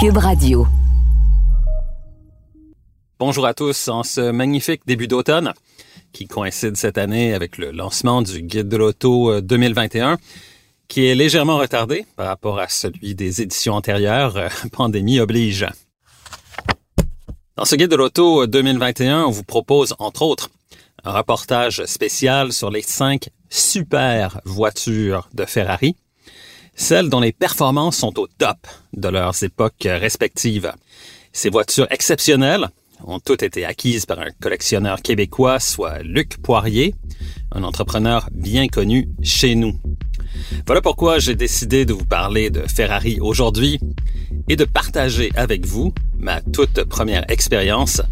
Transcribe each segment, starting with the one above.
Cube Radio. Bonjour à tous. En ce magnifique début d'automne, qui coïncide cette année avec le lancement du Guide de l'auto 2021, euh, qui est légèrement retardé par rapport à celui des éditions antérieures, euh, pandémie oblige. Dans ce Guide de l'auto 2021, on vous propose, entre autres, un reportage spécial sur les cinq super voitures de Ferrari, celles dont les performances sont au top de leurs époques respectives. Ces voitures exceptionnelles ont toutes été acquises par un collectionneur québécois, soit Luc Poirier, un entrepreneur bien connu chez nous. Voilà pourquoi j'ai décidé de vous parler de Ferrari aujourd'hui et de partager avec vous ma toute première expérience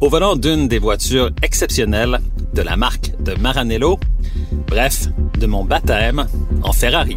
au volant d'une des voitures exceptionnelles de la marque de Maranello, bref, de mon baptême en Ferrari.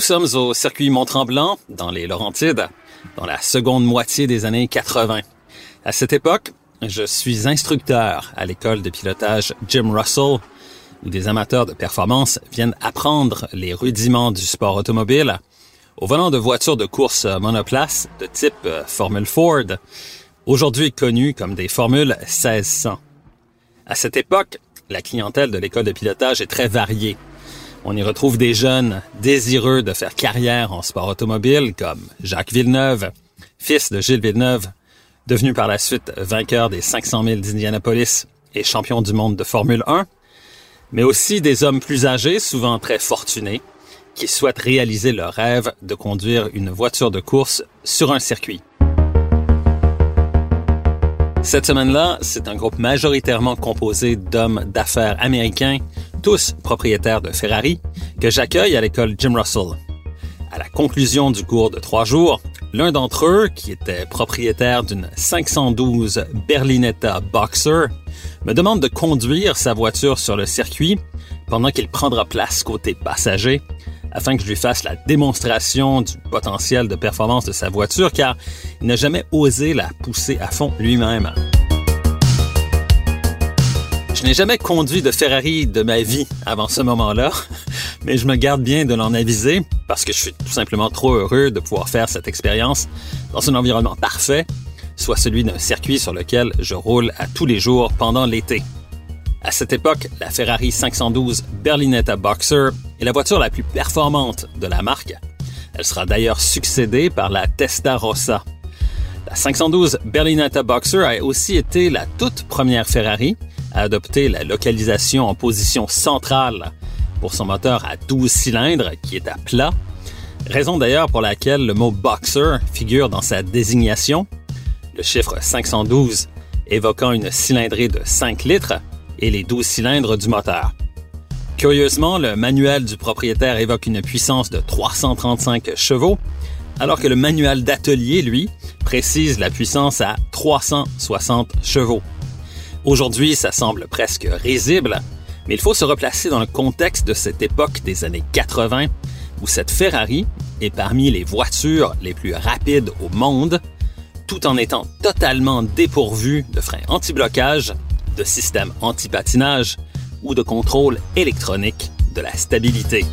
Nous sommes au circuit Mont-Tremblant, dans les Laurentides, dans la seconde moitié des années 80. À cette époque, je suis instructeur à l'école de pilotage Jim Russell, où des amateurs de performance viennent apprendre les rudiments du sport automobile au volant de voitures de course monoplace de type euh, Formule Ford, aujourd'hui connues comme des Formules 1600. À cette époque, la clientèle de l'école de pilotage est très variée. On y retrouve des jeunes désireux de faire carrière en sport automobile comme Jacques Villeneuve, fils de Gilles Villeneuve, devenu par la suite vainqueur des 500 000 d'Indianapolis et champion du monde de Formule 1, mais aussi des hommes plus âgés, souvent très fortunés, qui souhaitent réaliser leur rêve de conduire une voiture de course sur un circuit. Cette semaine-là, c'est un groupe majoritairement composé d'hommes d'affaires américains tous propriétaires de Ferrari, que j'accueille à l'école Jim Russell. À la conclusion du cours de trois jours, l'un d'entre eux, qui était propriétaire d'une 512 Berlinetta Boxer, me demande de conduire sa voiture sur le circuit pendant qu'il prendra place côté passager afin que je lui fasse la démonstration du potentiel de performance de sa voiture car il n'a jamais osé la pousser à fond lui-même. Je n'ai jamais conduit de Ferrari de ma vie avant ce moment-là, mais je me garde bien de l'en aviser parce que je suis tout simplement trop heureux de pouvoir faire cette expérience dans un environnement parfait, soit celui d'un circuit sur lequel je roule à tous les jours pendant l'été. À cette époque, la Ferrari 512 Berlinetta Boxer est la voiture la plus performante de la marque. Elle sera d'ailleurs succédée par la Testarossa. La 512 Berlinetta Boxer a aussi été la toute première Ferrari a adopté la localisation en position centrale pour son moteur à 12 cylindres qui est à plat, raison d'ailleurs pour laquelle le mot boxer figure dans sa désignation, le chiffre 512 évoquant une cylindrée de 5 litres et les 12 cylindres du moteur. Curieusement, le manuel du propriétaire évoque une puissance de 335 chevaux, alors que le manuel d'atelier, lui, précise la puissance à 360 chevaux. Aujourd'hui, ça semble presque risible, mais il faut se replacer dans le contexte de cette époque des années 80 où cette Ferrari est parmi les voitures les plus rapides au monde, tout en étant totalement dépourvue de freins anti-blocage, de système anti-patinage ou de contrôle électronique de la stabilité.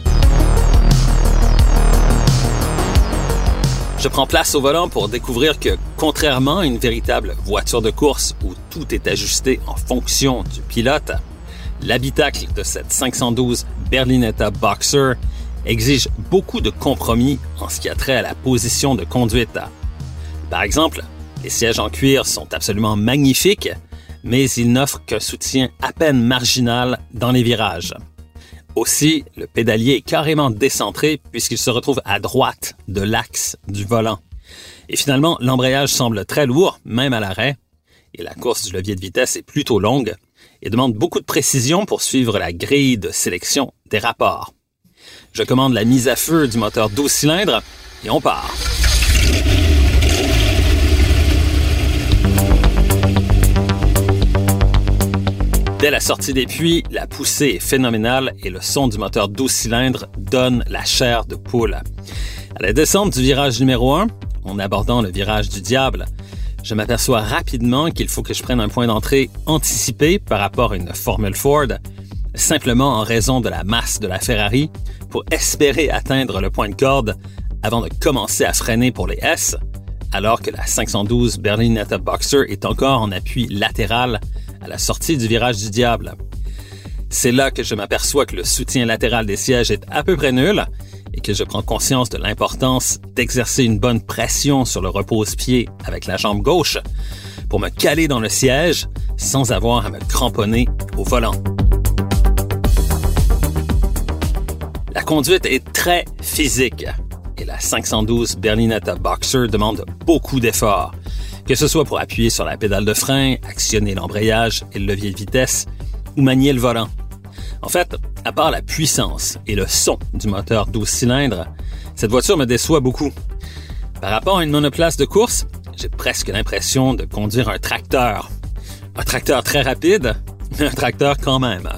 Je prends place au volant pour découvrir que, contrairement à une véritable voiture de course où tout est ajusté en fonction du pilote, l'habitacle de cette 512 Berlinetta Boxer exige beaucoup de compromis en ce qui a trait à la position de conduite. Par exemple, les sièges en cuir sont absolument magnifiques, mais ils n'offrent qu'un soutien à peine marginal dans les virages. Aussi, le pédalier est carrément décentré puisqu'il se retrouve à droite de l'axe du volant. Et finalement, l'embrayage semble très lourd, même à l'arrêt, et la course du levier de vitesse est plutôt longue et demande beaucoup de précision pour suivre la grille de sélection des rapports. Je commande la mise à feu du moteur 12 cylindres et on part. Dès la sortie des puits, la poussée est phénoménale et le son du moteur 12 cylindres donne la chair de poule. À la descente du virage numéro 1, en abordant le virage du diable, je m'aperçois rapidement qu'il faut que je prenne un point d'entrée anticipé par rapport à une Formule Ford, simplement en raison de la masse de la Ferrari, pour espérer atteindre le point de corde avant de commencer à freiner pour les S, alors que la 512 Berlinetta Boxer est encore en appui latéral à la sortie du virage du diable. C'est là que je m'aperçois que le soutien latéral des sièges est à peu près nul et que je prends conscience de l'importance d'exercer une bonne pression sur le repose-pied avec la jambe gauche pour me caler dans le siège sans avoir à me cramponner au volant. La conduite est très physique et la 512 Berlinetta Boxer demande beaucoup d'efforts que ce soit pour appuyer sur la pédale de frein, actionner l'embrayage et le levier de vitesse, ou manier le volant. En fait, à part la puissance et le son du moteur 12 cylindres, cette voiture me déçoit beaucoup. Par rapport à une monoplace de course, j'ai presque l'impression de conduire un tracteur. Un tracteur très rapide, mais un tracteur quand même.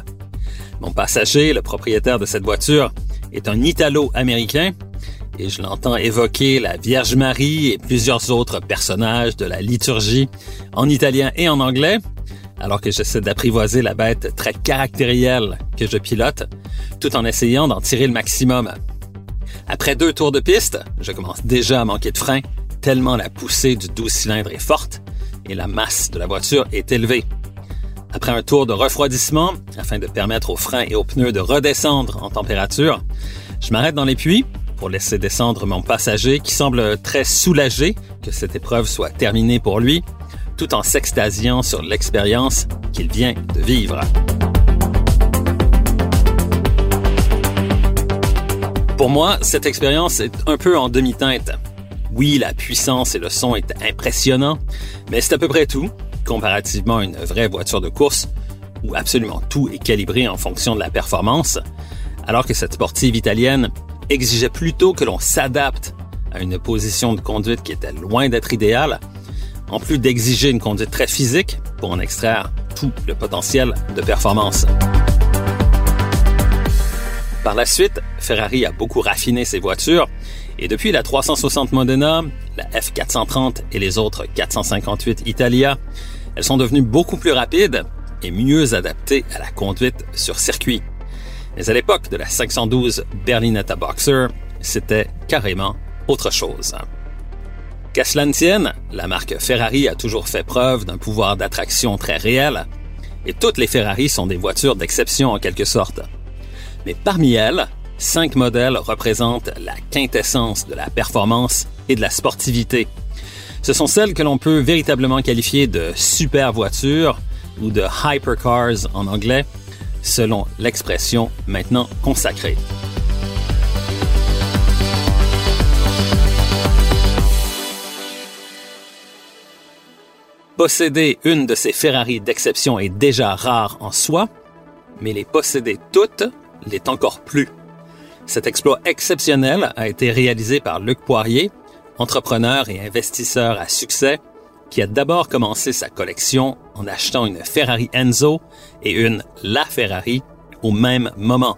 Mon passager, le propriétaire de cette voiture, est un Italo-américain et je l'entends évoquer la Vierge Marie et plusieurs autres personnages de la liturgie en italien et en anglais, alors que j'essaie d'apprivoiser la bête très caractérielle que je pilote, tout en essayant d'en tirer le maximum. Après deux tours de piste, je commence déjà à manquer de frein, tellement la poussée du 12 cylindres est forte et la masse de la voiture est élevée. Après un tour de refroidissement, afin de permettre aux freins et aux pneus de redescendre en température, je m'arrête dans les puits pour laisser descendre mon passager qui semble très soulagé que cette épreuve soit terminée pour lui, tout en s'extasiant sur l'expérience qu'il vient de vivre. Pour moi, cette expérience est un peu en demi-teinte. Oui, la puissance et le son est impressionnants, mais c'est à peu près tout, comparativement à une vraie voiture de course, où absolument tout est calibré en fonction de la performance, alors que cette sportive italienne exigeait plutôt que l'on s'adapte à une position de conduite qui était loin d'être idéale, en plus d'exiger une conduite très physique pour en extraire tout le potentiel de performance. Par la suite, Ferrari a beaucoup raffiné ses voitures et depuis la 360 Modena, la F430 et les autres 458 Italia, elles sont devenues beaucoup plus rapides et mieux adaptées à la conduite sur circuit. Mais à l'époque de la 512 Berlinetta Boxer, c'était carrément autre chose. Qu'à cela ne tienne, la marque Ferrari a toujours fait preuve d'un pouvoir d'attraction très réel, et toutes les Ferrari sont des voitures d'exception en quelque sorte. Mais parmi elles, cinq modèles représentent la quintessence de la performance et de la sportivité. Ce sont celles que l'on peut véritablement qualifier de super voitures ou de hypercars en anglais, selon l'expression maintenant consacrée. Posséder une de ces Ferrari d'exception est déjà rare en soi, mais les posséder toutes l'est encore plus. Cet exploit exceptionnel a été réalisé par Luc Poirier, entrepreneur et investisseur à succès qui a d'abord commencé sa collection en achetant une Ferrari Enzo et une La Ferrari au même moment.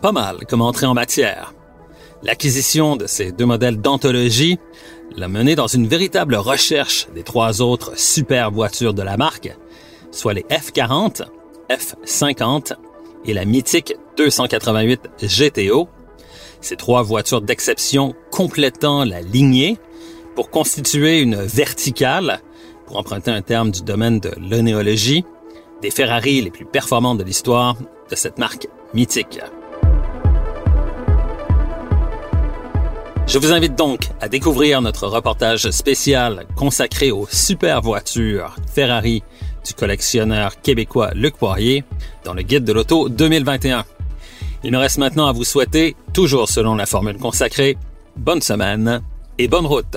Pas mal comme entrée en matière. L'acquisition de ces deux modèles d'anthologie l'a mené dans une véritable recherche des trois autres super voitures de la marque, soit les F40, F50 et la mythique 288 GTO. Ces trois voitures d'exception complétant la lignée pour constituer une verticale, pour emprunter un terme du domaine de l'onéologie, des Ferrari les plus performantes de l'histoire de cette marque mythique. Je vous invite donc à découvrir notre reportage spécial consacré aux super voitures Ferrari du collectionneur québécois Luc Poirier dans le guide de l'auto 2021. Il me reste maintenant à vous souhaiter, toujours selon la formule consacrée, bonne semaine et bonne route.